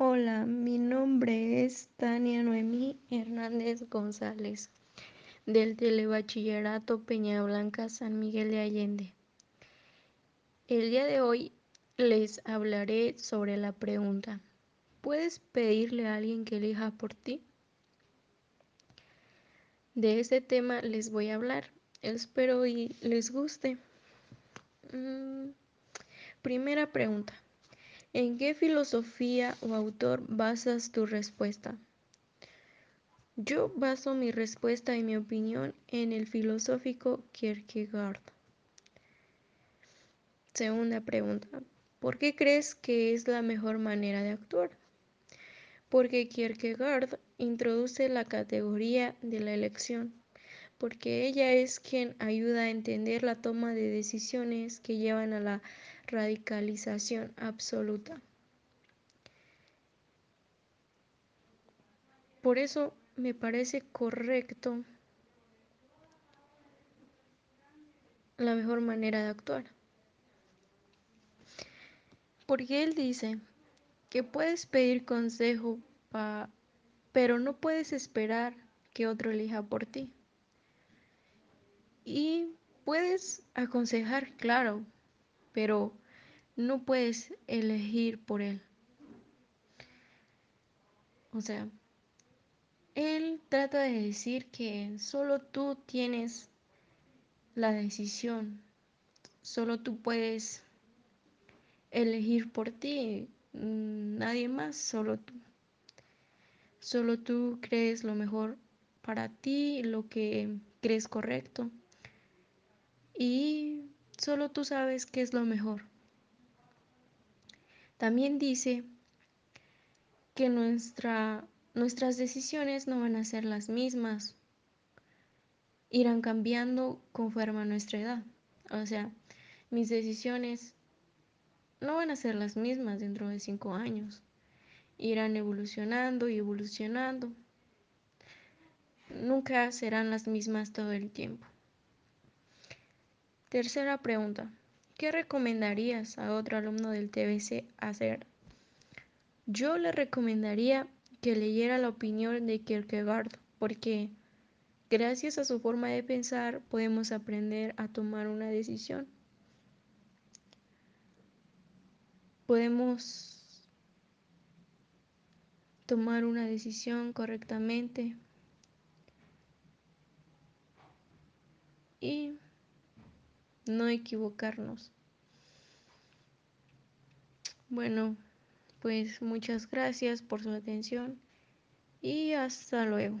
Hola, mi nombre es Tania Noemí Hernández González, del Telebachillerato Peña Blanca San Miguel de Allende. El día de hoy les hablaré sobre la pregunta, ¿puedes pedirle a alguien que elija por ti? De este tema les voy a hablar, espero y les guste. Mm, primera pregunta. ¿En qué filosofía o autor basas tu respuesta? Yo baso mi respuesta y mi opinión en el filosófico Kierkegaard. Segunda pregunta. ¿Por qué crees que es la mejor manera de actuar? Porque Kierkegaard introduce la categoría de la elección, porque ella es quien ayuda a entender la toma de decisiones que llevan a la radicalización absoluta. Por eso me parece correcto la mejor manera de actuar. Porque él dice que puedes pedir consejo, pero no puedes esperar que otro elija por ti. Y puedes aconsejar, claro, pero no puedes elegir por él. O sea, él trata de decir que solo tú tienes la decisión, solo tú puedes elegir por ti, nadie más, solo tú. Solo tú crees lo mejor para ti, lo que crees correcto. Y solo tú sabes qué es lo mejor. También dice que nuestra, nuestras decisiones no van a ser las mismas, irán cambiando conforme a nuestra edad. O sea, mis decisiones no van a ser las mismas dentro de cinco años, irán evolucionando y evolucionando. Nunca serán las mismas todo el tiempo. Tercera pregunta. ¿Qué recomendarías a otro alumno del TBC hacer yo le recomendaría que leyera la opinión de Kierkegaard porque gracias a su forma de pensar podemos aprender a tomar una decisión. Podemos tomar una decisión correctamente y no equivocarnos. Bueno, pues muchas gracias por su atención y hasta luego.